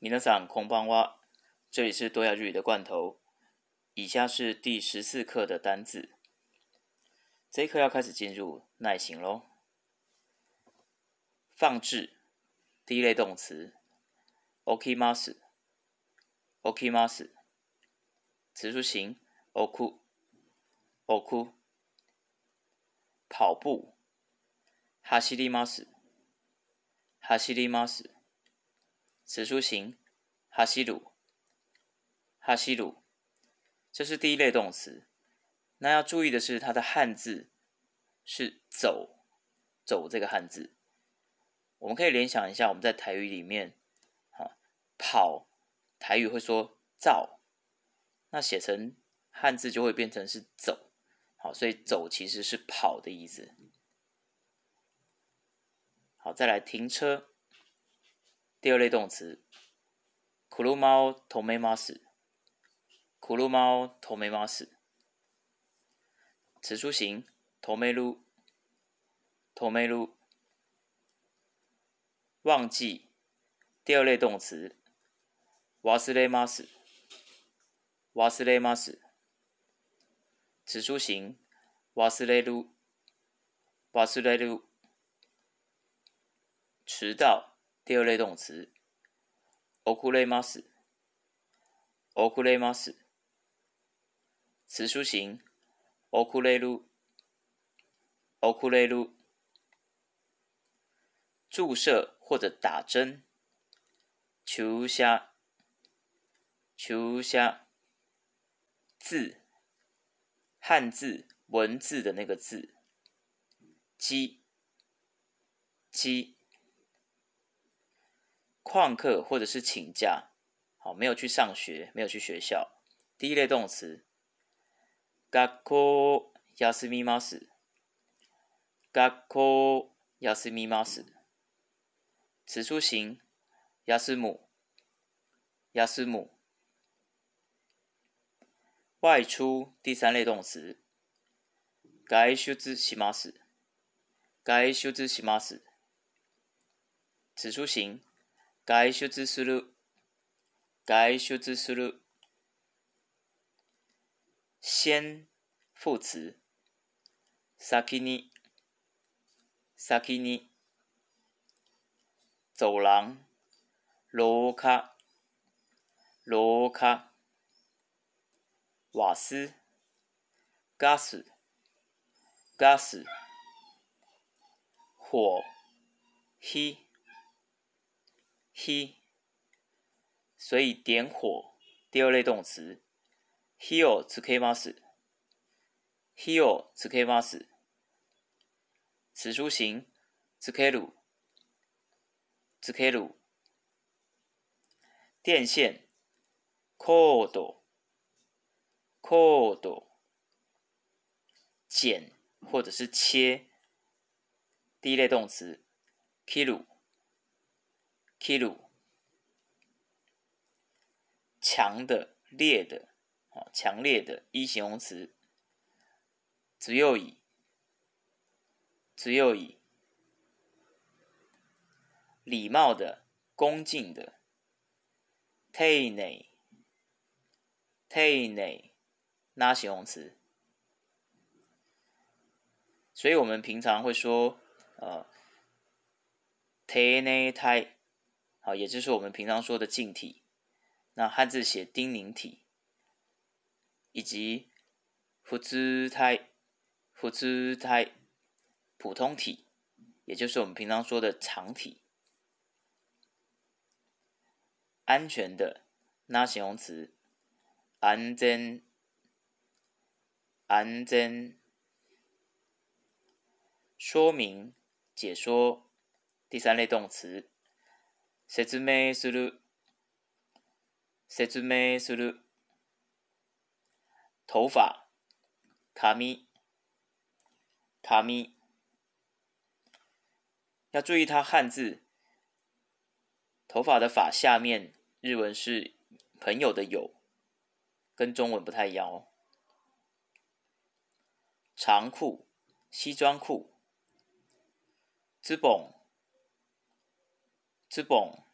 皆さんこんばんは，这里是多亚日语的罐头。以下是第十四课的单字。这一课要开始进入耐心喽。放置，第一类动词，okimas，okimas，词书形，oku，oku。跑步，哈西里马斯，哈西里 马斯。词书行，哈西鲁，哈西鲁，这是第一类动词。那要注意的是，它的汉字是走，走这个汉字。我们可以联想一下，我们在台语里面，哈，跑，台语会说造，那写成汉字就会变成是走，好，所以走其实是跑的意思。好，再来停车。第二类动词，库鲁猫头没马死，库鲁猫头没马死。词书形，头没撸，头没撸。忘记。第二类动词，瓦斯雷马斯，瓦斯雷马斯。词书形，瓦斯雷撸，瓦斯雷撸。迟到。第二类动词，oku le mas，oku le mas，词书形，oku le lu，oku le lu，注射或者打针，球虾，球虾，字，汉字文字的那个字，鸡，鸡。旷课或者是请假，好，没有去上学，没有去学校。第一类动词，学校休みます。学校休みます。词书形，休む。休む。外出，第三类动词，外出します。外出します。词书形。 外出する、外出する。先副詞、先に、先に。走廊、廊下、廊下。瓦斯、ガス、ガス。火、火。 he，所以点火，第二类动词，he o つけます。he o つけます。词书形，つける。つける。电线，コード。コード。剪或者是切，第一类动词，切 kilu，强的、烈的，啊，强烈的一形容词。只有以，只有以，礼貌的、恭敬的。tai nei，tai nei，那形容词。所以我们平常会说，呃，tai nei tai。好，也就是我们平常说的静体，那汉字写丁宁体，以及普通胎、普通胎、普通体，也就是我们平常说的常体。安全的，那形容词，安全、安全。说明、解说，第三类动词。説明する、説明する。头发、髪、髪。要注意它汉字，头发的发下面日文是朋友的友，跟中文不太一样哦。长裤、西装裤、ズボン。 ズボン。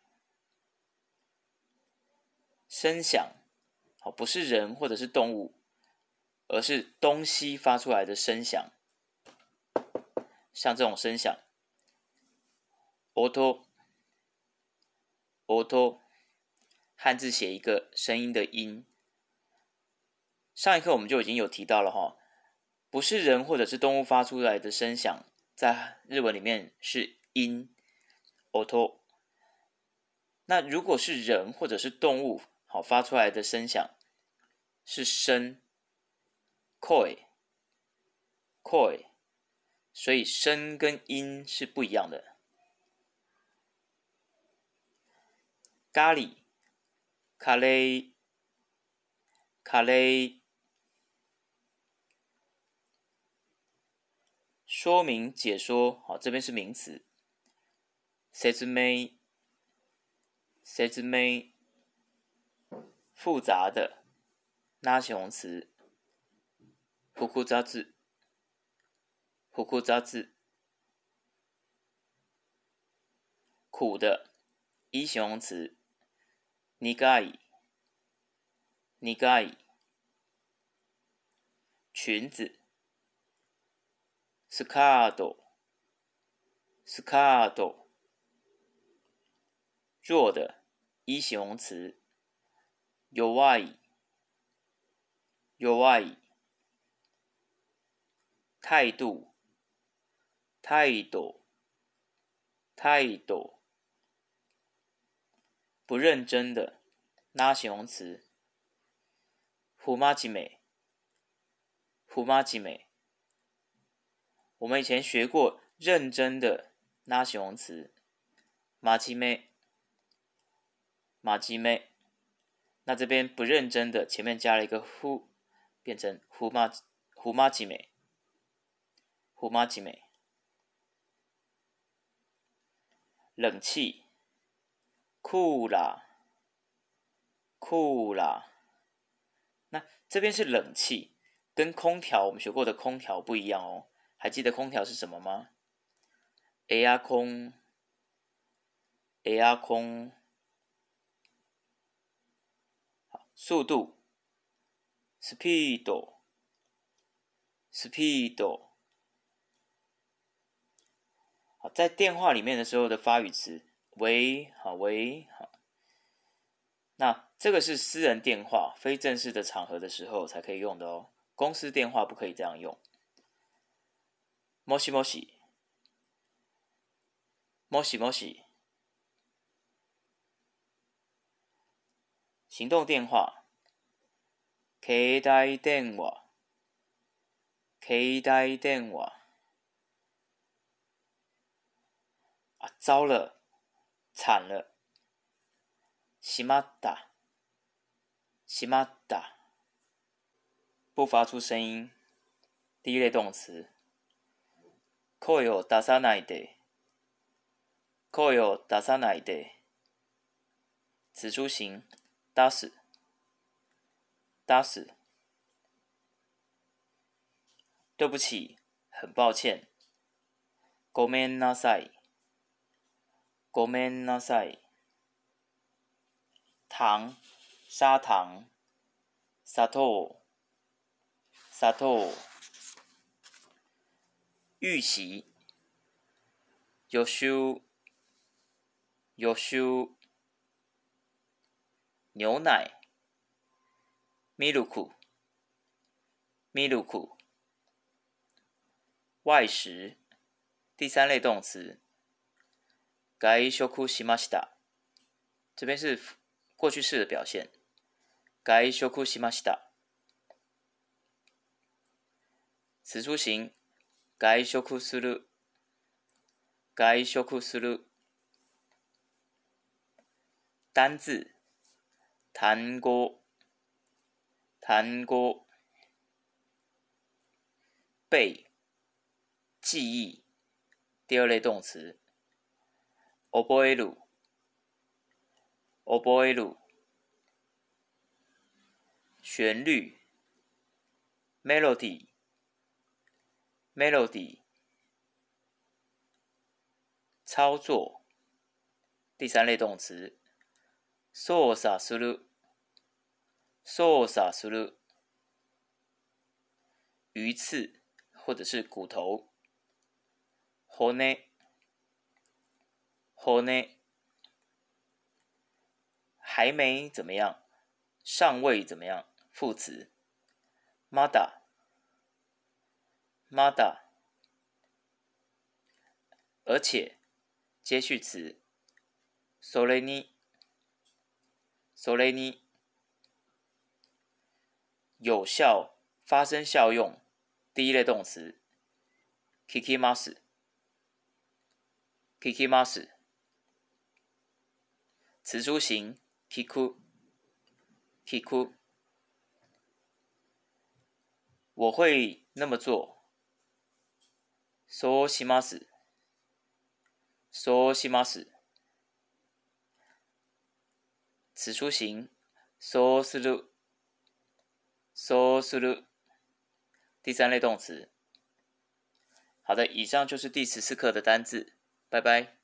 声响，好，不是人或者是动物，而是东西发出来的声响，像这种声响，音，音，汉字写一个声音的音。上一课我们就已经有提到了哈，不是人或者是动物发出来的声响，在日文里面是音，音。 那如果是人或者是动物，好发出来的声响是声，koi，koi，所以声跟音是不一样的。咖喱，咖喱，咖喱，说明解说，好，这边是名词。説明説明复杂的，拉形容词。複雑複雑苦的，一形容词。苦い苦い裙子。スカートスカート 弱的一形容词，弱い弱い态度态度态度不认真的拉形容词，不真面目不真面目。我们以前学过认真的拉形容词，真面目。马吉妹，那这边不认真的，前面加了一个呼，变成呼马呼马吉美，呼马吉美。冷气，酷啦，酷啦。那这边是冷气，跟空调我们学过的空调不一样哦。还记得空调是什么吗？air 空，air 空。速度，speed，speed。好，在电话里面的时候的发语词，喂，好，喂，好。那这个是私人电话，非正式的场合的时候才可以用的哦。公司电话不可以这样用。もしもし，もしもし。 行动电话，携帯电话，携帯电话。啊，糟了，惨了，しまった，しまった。不发出声音，第一类动词。声を出さないで，声を出さないで。此出形。 打死，打死。对不起，很抱歉。ごめんなさい。ごめんなさい。糖，砂糖。砂糖，砂糖。预习。予習，予習。 牛奶，milk，milk，外食，第三类动词，外食しました。这边是过去式的表现，外食しました。此出形，外食する，外食する。单字。 単語、単語、背、记忆，第二类动词。覚える、覚える。旋律，melody、melody。操作，第三类动词。操作する。 操作する。鱼刺或者是骨头。骨。骨。还没怎么样，尚未怎么样。副词。まだ。まだ。而且。接续词。それに。それに。 有效，发生效用。第一类动词。聞きます。聞きます。词书形。聞く。聞く。我会那么做。そうします。そうします。词书形。そうする。 そうする。第三类动词。好的，以上就是第十四课的单字。拜拜。